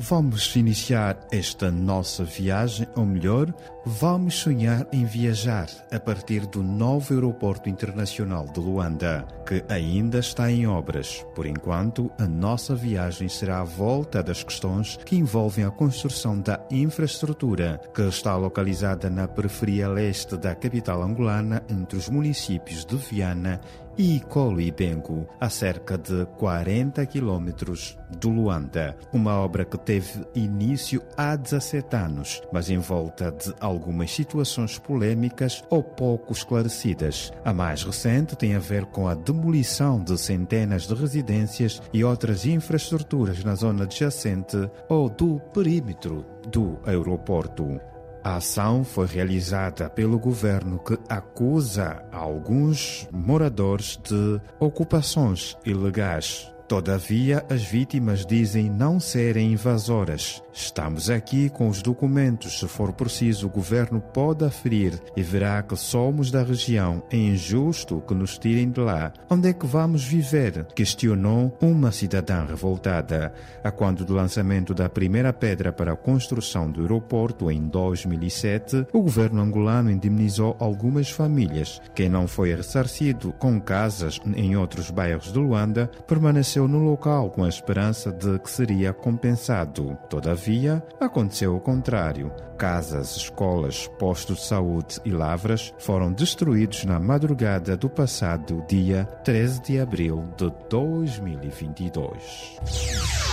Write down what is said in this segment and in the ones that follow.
Vamos iniciar esta nossa viagem, ou melhor, vamos sonhar em viajar a partir do novo aeroporto internacional de Luanda, que ainda está em obras. Por enquanto, a nossa viagem será à volta das questões que envolvem a construção da infraestrutura, que está localizada na periferia leste da capital angolana, entre os municípios de Viana e Colibengo, a cerca de 40 quilômetros do Luanda. Uma obra que teve início há 17 anos, mas em volta de algumas situações polêmicas ou pouco esclarecidas. A mais recente tem a ver com a demolição de centenas de residências e outras infraestruturas na zona adjacente ou do perímetro do aeroporto. A ação foi realizada pelo governo que acusa alguns moradores de ocupações ilegais. Todavia, as vítimas dizem não serem invasoras. Estamos aqui com os documentos. Se for preciso, o governo pode aferir e verá que somos da região. É injusto que nos tirem de lá. Onde é que vamos viver? Questionou uma cidadã revoltada. A quando do lançamento da primeira pedra para a construção do aeroporto em 2007, o governo angolano indemnizou algumas famílias. Quem não foi ressarcido com casas em outros bairros de Luanda permaneceu no local com a esperança de que seria compensado. Todavia, aconteceu o contrário. Casas, escolas, postos de saúde e lavras foram destruídos na madrugada do passado dia 13 de abril de 2022.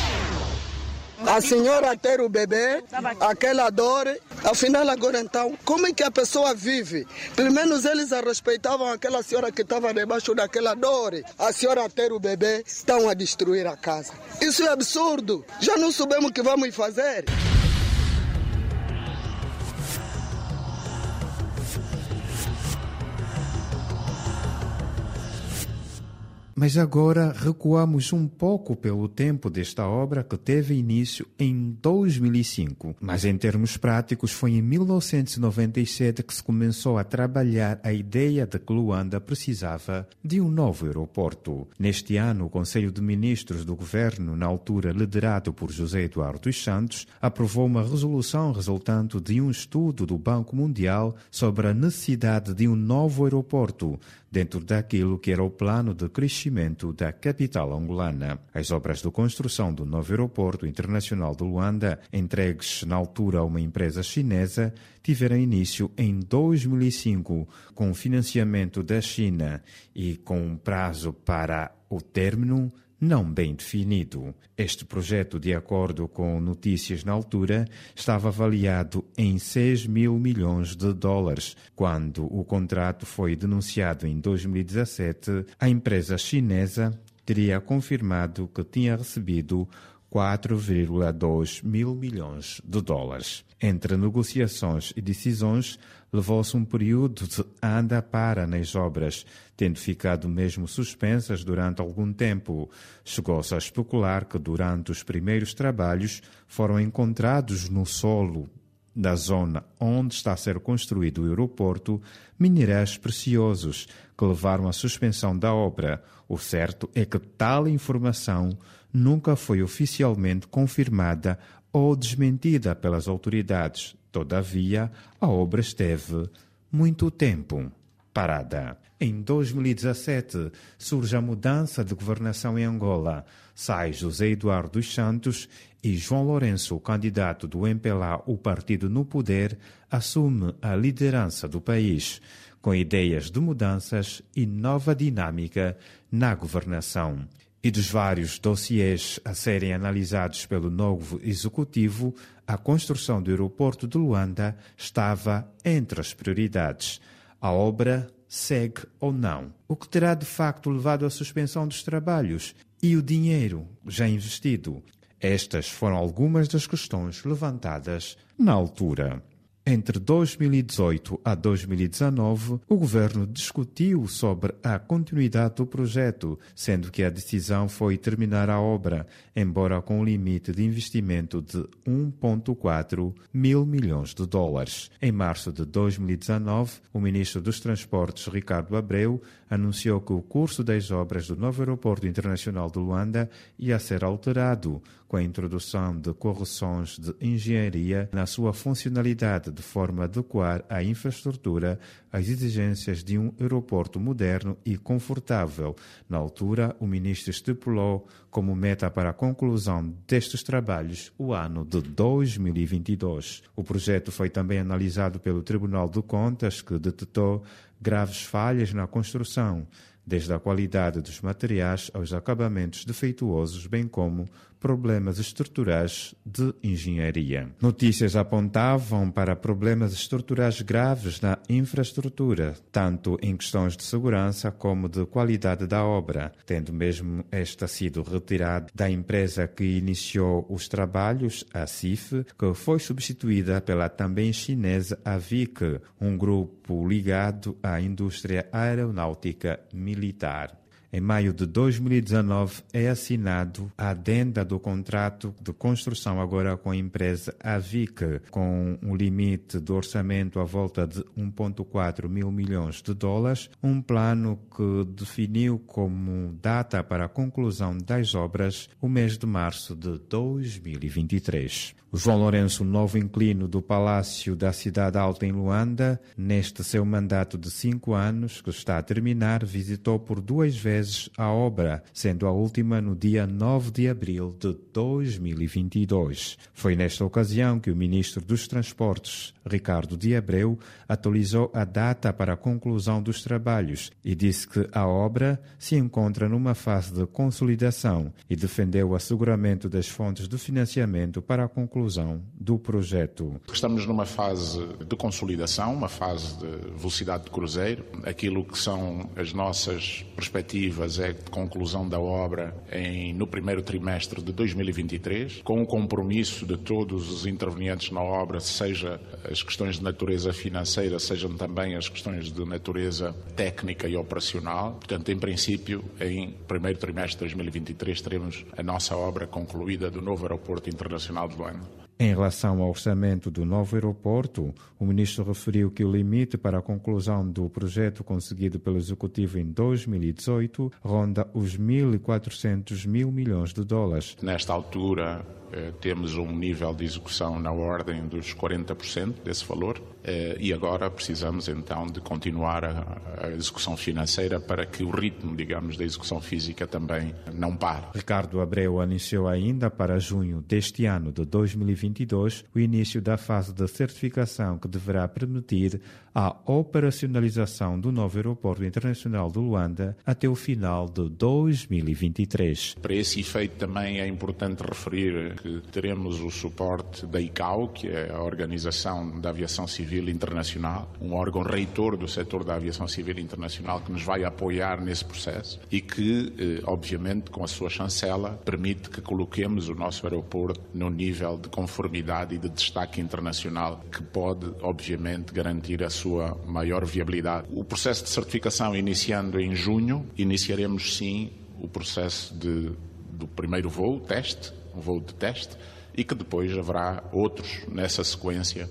A senhora ter o bebê, aquela dor, afinal agora então, como é que a pessoa vive? Pelo menos eles a respeitavam aquela senhora que estava debaixo daquela dor. A senhora ter o bebê, estão a destruir a casa. Isso é absurdo. Já não sabemos o que vamos fazer. Mas agora recuamos um pouco pelo tempo desta obra que teve início em 2005. Mas em termos práticos, foi em 1997 que se começou a trabalhar a ideia de que Luanda precisava de um novo aeroporto. Neste ano, o Conselho de Ministros do Governo, na altura liderado por José Eduardo dos Santos, aprovou uma resolução resultante de um estudo do Banco Mundial sobre a necessidade de um novo aeroporto dentro daquilo que era o plano de crescimento da capital angolana. As obras de construção do novo aeroporto internacional de Luanda, entregues na altura a uma empresa chinesa, tiveram início em 2005, com financiamento da China e com prazo para o término não bem definido. Este projeto, de acordo com notícias na altura, estava avaliado em 6 mil milhões de dólares. Quando o contrato foi denunciado em 2017, a empresa chinesa teria confirmado que tinha recebido 4,2 mil milhões de dólares. Entre negociações e decisões, levou-se um período de anda para nas obras, tendo ficado mesmo suspensas durante algum tempo. Chegou-se a especular que durante os primeiros trabalhos foram encontrados no solo da zona onde está a ser construído o aeroporto minerais preciosos que levaram à suspensão da obra. O certo é que tal informação nunca foi oficialmente confirmada ou desmentida pelas autoridades. Todavia, a obra esteve muito tempo parada. Em 2017 surge a mudança de governação em Angola. Sai José Eduardo dos Santos e João Lourenço, candidato do MPLA, o partido no poder, assume a liderança do país, com ideias de mudanças e nova dinâmica na governação e dos vários dossiês a serem analisados pelo novo executivo, a construção do aeroporto de Luanda estava entre as prioridades. A obra segue ou não, o que terá de facto levado à suspensão dos trabalhos e o dinheiro já investido. Estas foram algumas das questões levantadas na altura. Entre 2018 a 2019, o governo discutiu sobre a continuidade do projeto, sendo que a decisão foi terminar a obra, embora com um limite de investimento de 1,4 mil milhões de dólares. Em março de 2019, o ministro dos Transportes, Ricardo Abreu, anunciou que o curso das obras do novo aeroporto internacional de Luanda ia ser alterado, com a introdução de correções de engenharia na sua funcionalidade de forma a adequar a infraestrutura às exigências de um aeroporto moderno e confortável. Na altura, o ministro estipulou como meta para a conclusão destes trabalhos o ano de 2022. O projeto foi também analisado pelo Tribunal de Contas, que detectou graves falhas na construção, desde a qualidade dos materiais aos acabamentos defeituosos, bem como problemas estruturais de engenharia. Notícias apontavam para problemas estruturais graves na infraestrutura, tanto em questões de segurança como de qualidade da obra, tendo mesmo esta sido retirada da empresa que iniciou os trabalhos, a CIF, que foi substituída pela também chinesa Avic, um grupo ligado à indústria aeronáutica militar. Em maio de 2019 é assinado a adenda do contrato de construção agora com a empresa Avic, com um limite de orçamento à volta de 1,4 mil milhões de dólares, um plano que definiu como data para a conclusão das obras o mês de março de 2023. João Lourenço, novo inclino do Palácio da Cidade Alta em Luanda, neste seu mandato de cinco anos, que está a terminar, visitou por duas vezes a obra, sendo a última no dia 9 de abril de 2022. Foi nesta ocasião que o ministro dos Transportes, Ricardo de Abreu, atualizou a data para a conclusão dos trabalhos e disse que a obra se encontra numa fase de consolidação e defendeu o asseguramento das fontes de financiamento para a conclusão do projeto. Estamos numa fase de consolidação, uma fase de velocidade de cruzeiro. Aquilo que são as nossas perspectivas é de conclusão da obra em, no primeiro trimestre de 2023, com o compromisso de todos os intervenientes na obra, seja as questões de natureza financeira, sejam também as questões de natureza técnica e operacional. Portanto, em princípio, em primeiro trimestre de 2023 teremos a nossa obra concluída do novo Aeroporto Internacional de Luanda. Em relação ao orçamento do novo aeroporto, o ministro referiu que o limite para a conclusão do projeto conseguido pelo Executivo em 2018 ronda os 1.400 mil milhões de dólares. Nesta altura, temos um nível de execução na ordem dos 40% desse valor eh, e agora precisamos então de continuar a, execução financeira para que o ritmo, digamos, da execução física também não pare. Ricardo Abreu anunciou ainda para junho deste ano de 2022 o início da fase de certificação que deverá permitir a operacionalização do novo aeroporto internacional de Luanda até o final de 2023. Para esse efeito também é importante referir que teremos o suporte da ICAO, que é a Organização da Aviação Civil Internacional, um órgão reitor do setor da aviação civil internacional que nos vai apoiar nesse processo e que, eh, obviamente, com a sua chancela, permite que coloquemos o nosso aeroporto no nível de conformidade e de destaque internacional que pode, obviamente, garantir a sua maior viabilidade. O processo de certificação iniciando em junho, iniciaremos sim o processo de, do primeiro voo, teste, um voo de teste, e que depois haverá outros nessa sequência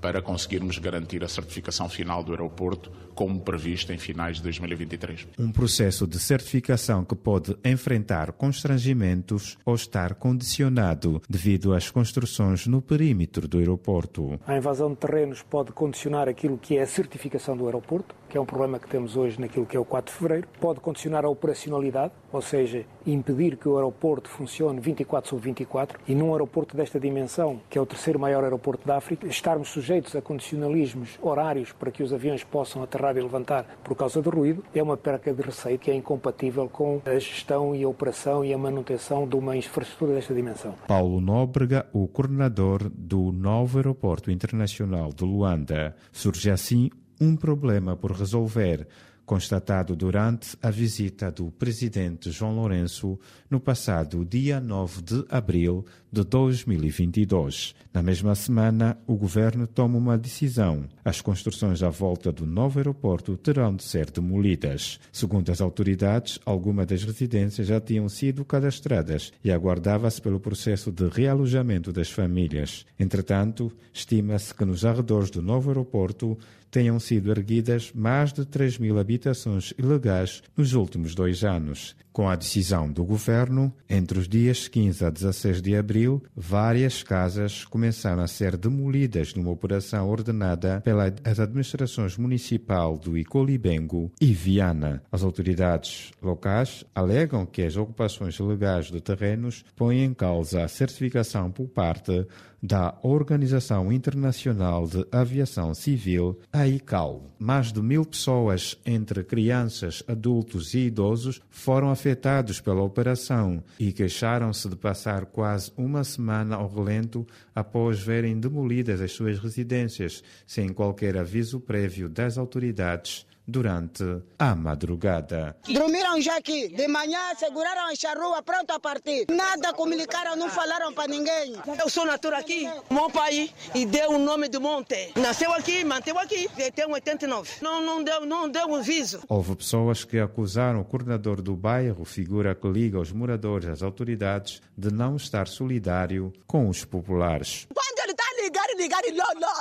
para conseguirmos garantir a certificação final do aeroporto, como previsto em finais de 2023. Um processo de certificação que pode enfrentar constrangimentos ou estar condicionado devido às construções no perímetro do aeroporto. A invasão de terrenos pode condicionar aquilo que é a certificação do aeroporto, que é um problema que temos hoje naquilo que é o 4 de fevereiro. Pode condicionar a operacionalidade, ou seja, impedir que o aeroporto funcione 24 sobre 24 e num aeroporto desta dimensão, que é o terceiro maior aeroporto da África, estarmos sujeitos a condicionalismos horários para que os aviões possam aterrar e levantar por causa do ruído, é uma perca de receita que é incompatível com a gestão e a operação e a manutenção de uma infraestrutura desta dimensão. Paulo Nóbrega, o coordenador do novo aeroporto internacional de Luanda, surge assim um problema por resolver constatado durante a visita do presidente João Lourenço no passado dia 9 de abril de 2022. Na mesma semana, o governo toma uma decisão. As construções à volta do novo aeroporto terão de ser demolidas. Segundo as autoridades, algumas das residências já tinham sido cadastradas e aguardava-se pelo processo de realojamento das famílias. Entretanto, estima-se que nos arredores do novo aeroporto tenham sido erguidas mais de 3 mil habitações ilegais nos últimos dois anos. Com a decisão do governo, entre os dias 15 a 16 de abril, várias casas começaram a ser demolidas numa operação ordenada pelas administrações municipal do Icolibengo e Viana. As autoridades locais alegam que as ocupações ilegais de terrenos põem em causa a certificação por parte da Organização Internacional de Aviação Civil, a ICAO. Mais de mil pessoas, entre crianças, adultos e idosos, foram afetados pela operação e queixaram-se de passar quase uma semana ao relento após verem demolidas as suas residências, sem qualquer aviso prévio das autoridades durante a madrugada. Dormiram já aqui. De manhã seguraram a rua pronto a partir. Nada comunicaram, não falaram para ninguém. Eu sou natural aqui, meu pai, e deu o nome do monte. Nasceu aqui, manteve aqui, tem 89. Não, não, deu, não deu um aviso. Houve pessoas que acusaram o coordenador do bairro, figura que liga os moradores às autoridades, de não estar solidário com os populares. Quando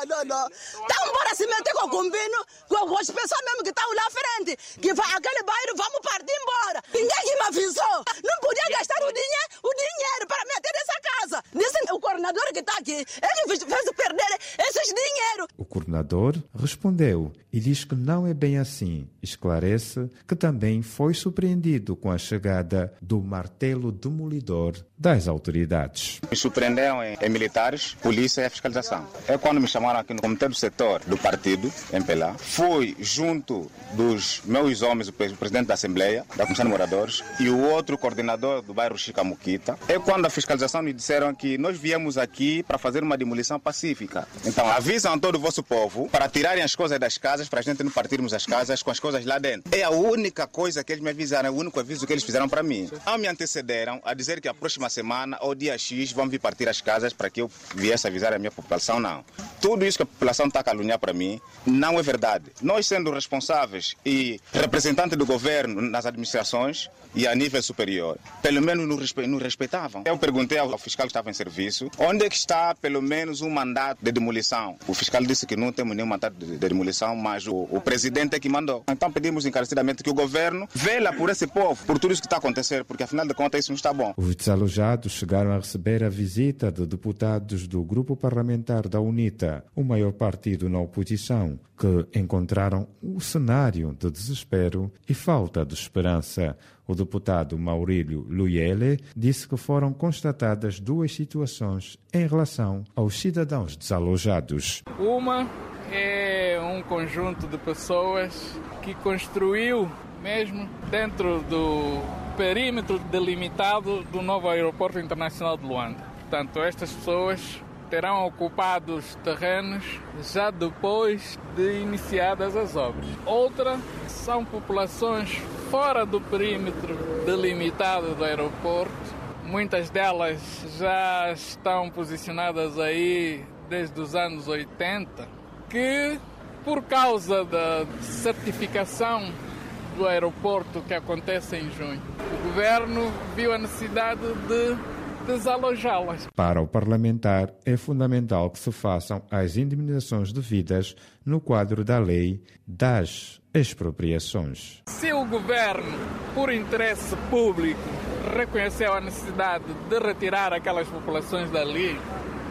não, não. Então, bora se meter com o combino, com as pessoas mesmo que estão lá frente, que vai aquele bairro, vamos partir embora. Ninguém me avisou. Não podia gastar o dinheiro, o dinheiro para meter nessa casa. Disse o coordenador que está aqui, ele coordenador respondeu e diz que não é bem assim. Esclarece que também foi surpreendido com a chegada do martelo demolidor das autoridades. Me surpreenderam em, em militares, polícia e fiscalização. É quando me chamaram aqui no comitê do setor do partido, em Pelá. Fui junto dos meus homens, o presidente da Assembleia, da Comissão de Moradores, e o outro coordenador do bairro Chicamuquita. É quando a fiscalização me disseram que nós viemos aqui para fazer uma demolição pacífica. Então avisam todo o vosso povo para tirarem as coisas das casas, para a gente não partirmos as casas com as coisas lá dentro. É a única coisa que eles me avisaram, é o único aviso que eles fizeram para mim. Não me antecederam a dizer que a próxima semana ou dia X vão vir partir as casas para que eu viesse avisar a minha população, não. Tudo isso que a população está a caluniar para mim não é verdade. Nós sendo responsáveis e representantes do governo nas administrações e a nível superior, pelo menos nos respeitavam. Eu perguntei ao fiscal que estava em serviço, onde é que está pelo menos um mandato de demolição? O fiscal disse que não temos nenhum mandato de demolição, mas o, o presidente é que mandou. Então pedimos encarecidamente que o governo vela por esse povo, por tudo isso que está acontecendo, porque afinal de contas isso não está bom. Os desalojados chegaram a receber a visita de deputados do grupo parlamentar da UNITA, o maior partido na oposição, que encontraram o cenário de desespero e falta de esperança. O deputado Maurílio Luyele disse que foram constatadas duas situações em relação aos cidadãos desalojados. Uma é um conjunto de pessoas que construiu mesmo dentro do perímetro delimitado do novo aeroporto internacional de Luanda. Portanto, estas pessoas terão ocupado os terrenos já depois de iniciadas as obras. Outra são populações fora do perímetro delimitado do aeroporto. Muitas delas já estão posicionadas aí desde os anos 80, que por causa da certificação do aeroporto que acontece em junho, o governo viu a necessidade de desalojá-las. Para o parlamentar, é fundamental que se façam as indemnizações devidas no quadro da lei das expropriações. Se o governo, por interesse público, reconheceu a necessidade de retirar aquelas populações dali,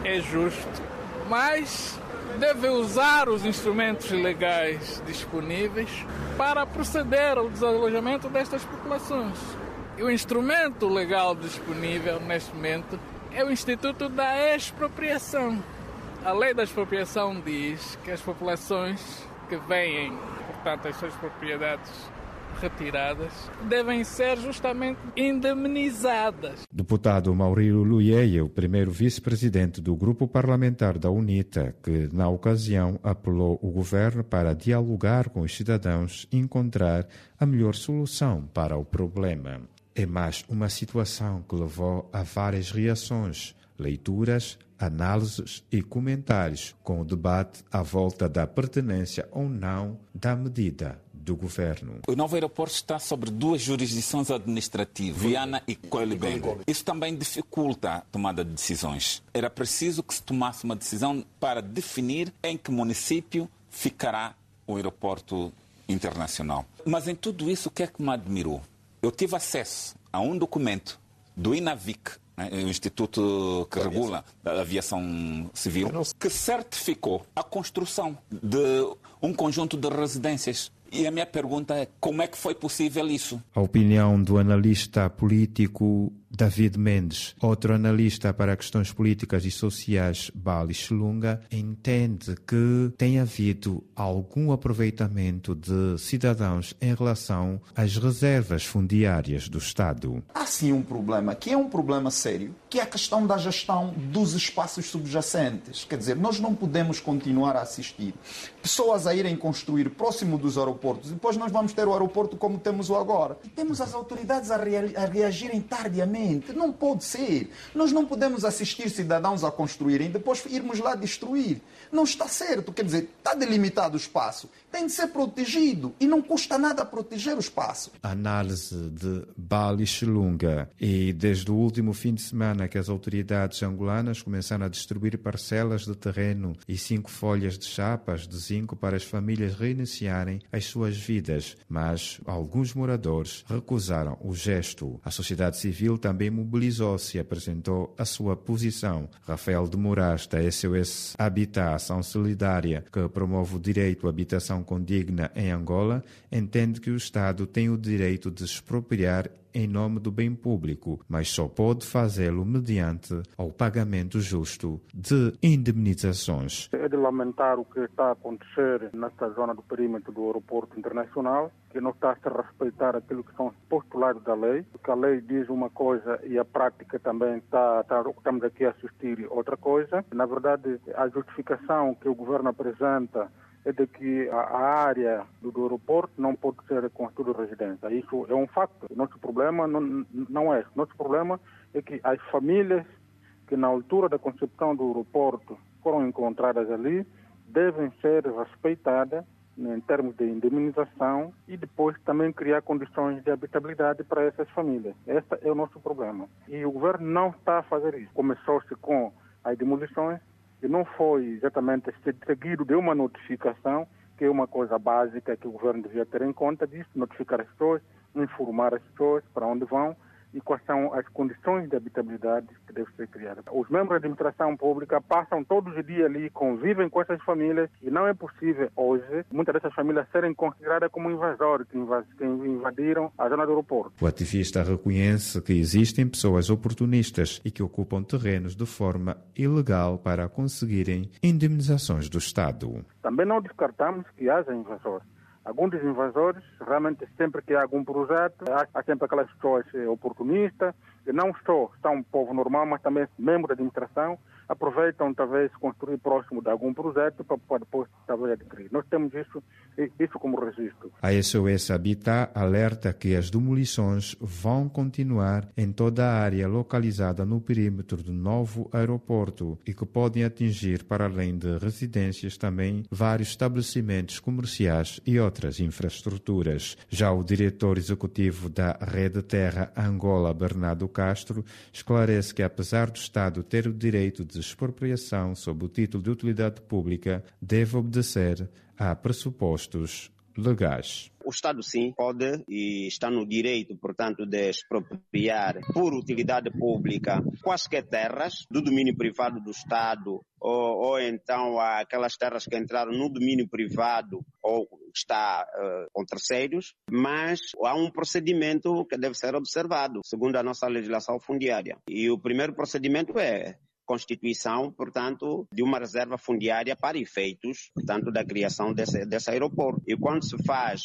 é justo, mas deve usar os instrumentos legais disponíveis para proceder ao desalojamento destas populações. E o instrumento legal disponível neste momento é o Instituto da Expropriação. A lei da expropriação diz que as populações que vêm, portanto, as suas propriedades retiradas, devem ser justamente indemnizadas. Deputado Maurílio Luieia, o primeiro vice-presidente do grupo parlamentar da UNITA, que na ocasião apelou o governo para dialogar com os cidadãos e encontrar a melhor solução para o problema. É mais uma situação que levou a várias reações, leituras, análises e comentários, com o debate à volta da pertinência ou não da medida do governo. O novo aeroporto está sobre duas jurisdições administrativas, Viana e Coelho Isso também dificulta a tomada de decisões. Era preciso que se tomasse uma decisão para definir em que município ficará o aeroporto internacional. Mas em tudo isso, o que é que me admirou? Eu tive acesso a um documento do INAVIC, né, o Instituto que regula a aviação civil, que certificou a construção de um conjunto de residências e a minha pergunta é como é que foi possível isso? A opinião do analista político David Mendes, outro analista para questões políticas e sociais, Bali Lunga, entende que tem havido algum aproveitamento de cidadãos em relação às reservas fundiárias do Estado. Há sim um problema, que é um problema sério, que é a questão da gestão dos espaços subjacentes. Quer dizer, nós não podemos continuar a assistir pessoas a irem construir próximo dos aeroportos depois nós vamos ter o aeroporto como temos o agora. E temos as autoridades a, rea a reagirem tardiamente não pode ser. Nós não podemos assistir cidadãos a construírem depois irmos lá destruir. Não está certo. Quer dizer, está delimitado o espaço. Tem de ser protegido e não custa nada proteger o espaço. Análise de Bali Lunga. E desde o último fim de semana que as autoridades angolanas começaram a distribuir parcelas de terreno e cinco folhas de chapas de zinco para as famílias reiniciarem as suas vidas. Mas alguns moradores recusaram o gesto. A sociedade civil também mobilizou-se e apresentou a sua posição. Rafael de Moraes, da SOS Habitat, Ação Solidária, que promove o direito à habitação condigna em Angola, entende que o Estado tem o direito de expropriar em nome do bem público, mas só pode fazê-lo mediante o pagamento justo de indemnizações. É de lamentar o que está a acontecer nesta zona do perímetro do aeroporto internacional, que não está a respeitar aquilo que são os postulados da lei, porque a lei diz uma coisa e a prática também está, está estamos aqui a assistir outra coisa. Na verdade, a justificação que o governo apresenta é de que a área do, aeroporto não pode ser construída residência. Isso é um facto. Nosso problema não, não é. Nosso problema é que as famílias que na altura da concepção do aeroporto foram encontradas ali devem ser respeitadas né, em termos de indemnização e depois também criar condições de habitabilidade para essas famílias. Esse é o nosso problema. E o governo não está a fazer isso. Começou-se com as demolições, e não foi exatamente seguido de uma notificação, que é uma coisa básica que o governo devia ter em conta disso, notificar as pessoas, informar as pessoas para onde vão e quais são as condições de habitabilidade que devem ser criadas. Os membros da administração pública passam todos os dias ali, convivem com essas famílias e não é possível hoje muitas dessas famílias serem consideradas como invasores que invadiram a zona do aeroporto. O ativista reconhece que existem pessoas oportunistas e que ocupam terrenos de forma ilegal para conseguirem indemnizações do Estado. Também não descartamos que haja invasores alguns dos invasores, realmente sempre que há algum projeto, há, sempre aquelas pessoas eh, oportunistas, não só são um povo normal, mas também membros da administração, aproveitam talvez construir próximo de algum projeto para, depois talvez adquirir. Nós temos isso, isso como registro. A SOS Habitat alerta que as demolições vão continuar em toda a área localizada no perímetro do novo aeroporto e que podem atingir, para além de residências, também vários estabelecimentos comerciais e outras infraestruturas. Já o diretor executivo da Rede Terra Angola, Bernardo Castro, esclarece que apesar do Estado ter o direito de expropriação sob o título de utilidade pública deve obedecer a pressupostos legais. O Estado, sim, pode e está no direito, portanto, de expropriar por utilidade pública quaisquer terras do domínio privado do Estado ou, ou então aquelas terras que entraram no domínio privado ou está uh, com terceiros, mas há um procedimento que deve ser observado, segundo a nossa legislação fundiária. E o primeiro procedimento é constituição, portanto, de uma reserva fundiária para efeitos, portanto, da criação desse, desse aeroporto. E quando se faz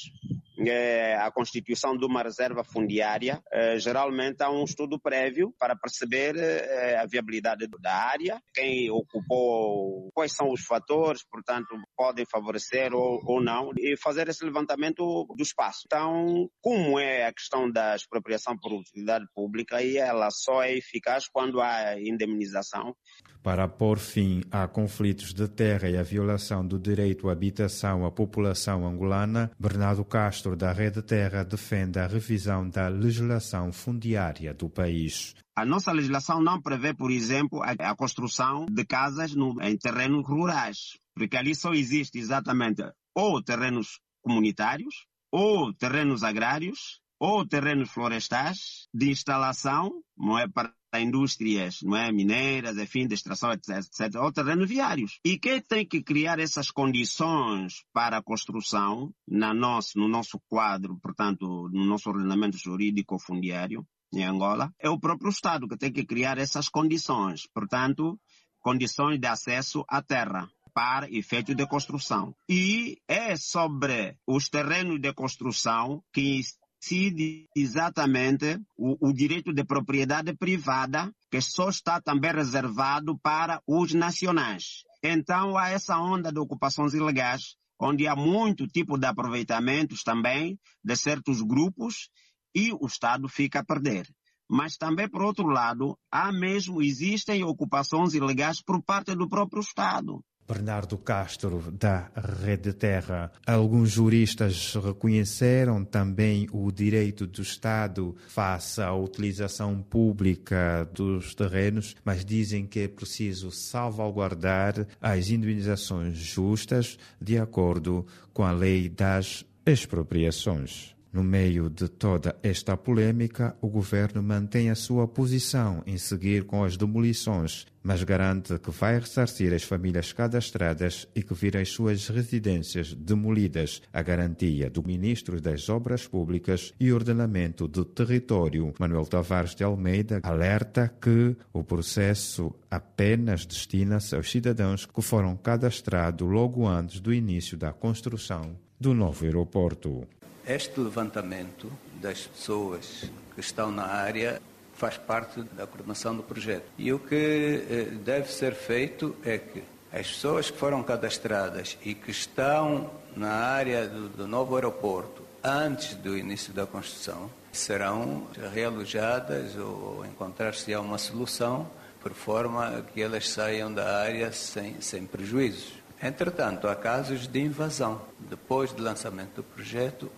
é, a constituição de uma reserva fundiária, é, geralmente há um estudo prévio para perceber é, a viabilidade da área, quem ocupou, quais são os fatores, portanto, podem favorecer ou, ou não, e fazer esse levantamento do espaço. Então, como é a questão da expropriação por utilidade pública, e ela só é eficaz quando há indemnização. Para pôr fim a conflitos de terra e a violação do direito à habitação à população angolana, Bernardo Castro da Rede Terra defende a revisão da legislação fundiária do país. A nossa legislação não prevê, por exemplo, a, construção de casas no, em terrenos rurais, porque ali só existe exatamente ou terrenos comunitários, ou terrenos agrários, ou terrenos florestais de instalação, não é para indústrias, não é mineiras, enfim, de extração, etc, etc, ou terrenos viários. E quem tem que criar essas condições para a construção na nosso, no nosso quadro, portanto, no nosso ordenamento jurídico fundiário em Angola, é o próprio Estado que tem que criar essas condições. Portanto, condições de acesso à terra para efeito de construção. E é sobre os terrenos de construção que incide exatamente o, o, direito de propriedade privada, que só está também reservado para os nacionais. Então, há essa onda de ocupações ilegais, onde há muito tipo de aproveitamentos também de certos grupos e o Estado fica a perder. Mas também, por outro lado, há mesmo, existem ocupações ilegais por parte do próprio Estado. Bernardo Castro, da Rede Terra. Alguns juristas reconheceram também o direito do Estado face à utilização pública dos terrenos, mas dizem que é preciso salvaguardar as indenizações justas de acordo com a lei das expropriações. No meio de toda esta polêmica, o governo mantém a sua posição em seguir com as demolições, mas garante que vai ressarcir as famílias cadastradas e que viram as suas residências demolidas. A garantia do ministro das Obras Públicas e Ordenamento do Território, Manuel Tavares de Almeida, alerta que o processo apenas destina-se aos cidadãos que foram cadastrados logo antes do início da construção do novo aeroporto. Este levantamento das pessoas que estão na área faz parte da coordenação do projeto. E o que eh, deve ser feito é que as pessoas que foram cadastradas e que estão na área do, do novo aeroporto antes do início da construção serão realojadas ou encontrar-se uma solução por forma que elas saiam da área sem, sem prejuízos. Entretanto, há casos de invasão. Depois do lançamento do projeto,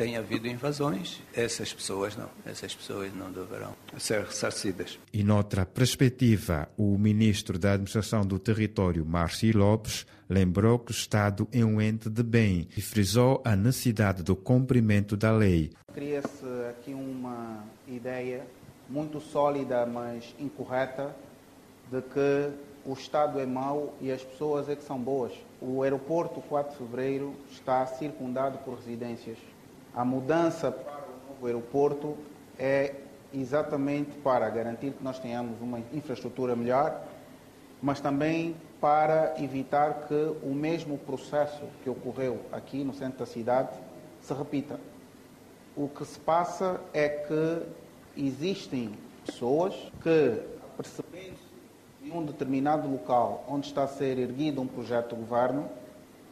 tem havido invasões, essas pessoas não, essas pessoas não deverão ser ressarcidas. E noutra perspectiva, o ministro da Administração do Território, Márcio Lopes, lembrou que o Estado é um ente de bem e frisou a necessidade do cumprimento da lei. Cria-se aqui uma ideia muito sólida, mas incorreta, de que o Estado é mau e as pessoas é que são boas. O aeroporto 4 de Fevereiro está circundado por residências. A mudança para o novo aeroporto é exatamente para garantir que nós tenhamos uma infraestrutura melhor, mas também para evitar que o mesmo processo que ocorreu aqui no centro da cidade se repita. O que se passa é que existem pessoas que, percebendo-se de um determinado local onde está a ser erguido um projeto de governo,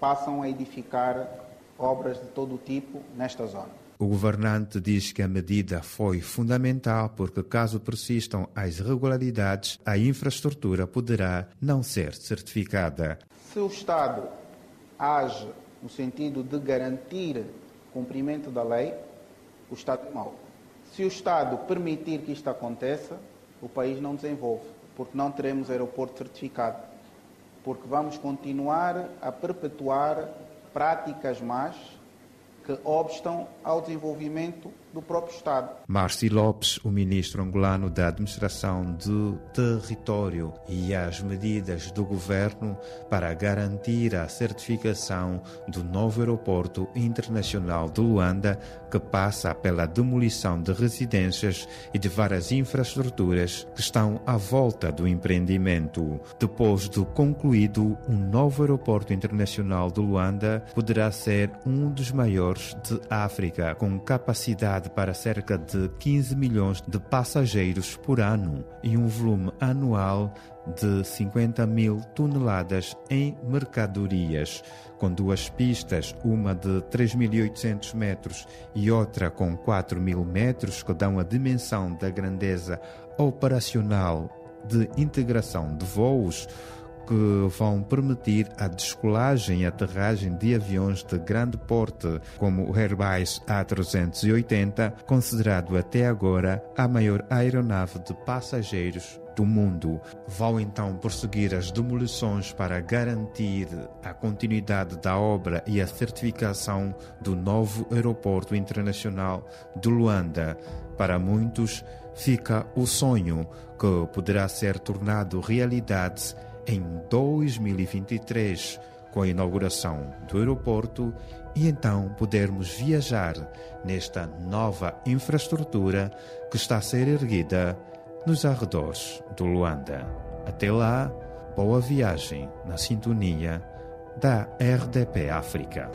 passam a edificar obras de todo tipo nesta zona. O governante diz que a medida foi fundamental porque, caso persistam as irregularidades, a infraestrutura poderá não ser certificada. Se o Estado age no sentido de garantir cumprimento da lei, o Estado é mau. Se o Estado permitir que isto aconteça, o país não desenvolve, porque não teremos aeroporto certificado, porque vamos continuar a perpetuar práticas más que obstam ao desenvolvimento do próprio Estado. Márcio Lopes, o ministro angolano da Administração do Território e as medidas do governo para garantir a certificação do novo aeroporto internacional de Luanda, que passa pela demolição de residências e de várias infraestruturas que estão à volta do empreendimento. Depois de concluído, o um novo aeroporto internacional de Luanda poderá ser um dos maiores de África, com capacidade para cerca de 15 milhões de passageiros por ano e um volume anual de 50 mil toneladas em mercadorias, com duas pistas, uma de 3.800 metros e outra com 4.000 metros, que dão a dimensão da grandeza operacional de integração de voos que vão permitir a descolagem e aterragem de aviões de grande porte, como o Airbus A380, considerado até agora a maior aeronave de passageiros do mundo. Vão então prosseguir as demolições para garantir a continuidade da obra e a certificação do novo aeroporto internacional de Luanda. Para muitos, fica o sonho que poderá ser tornado realidade em 2023 com a inauguração do aeroporto e então podermos viajar nesta nova infraestrutura que está a ser erguida nos arredores do Luanda. Até lá, boa viagem na sintonia da RDP África.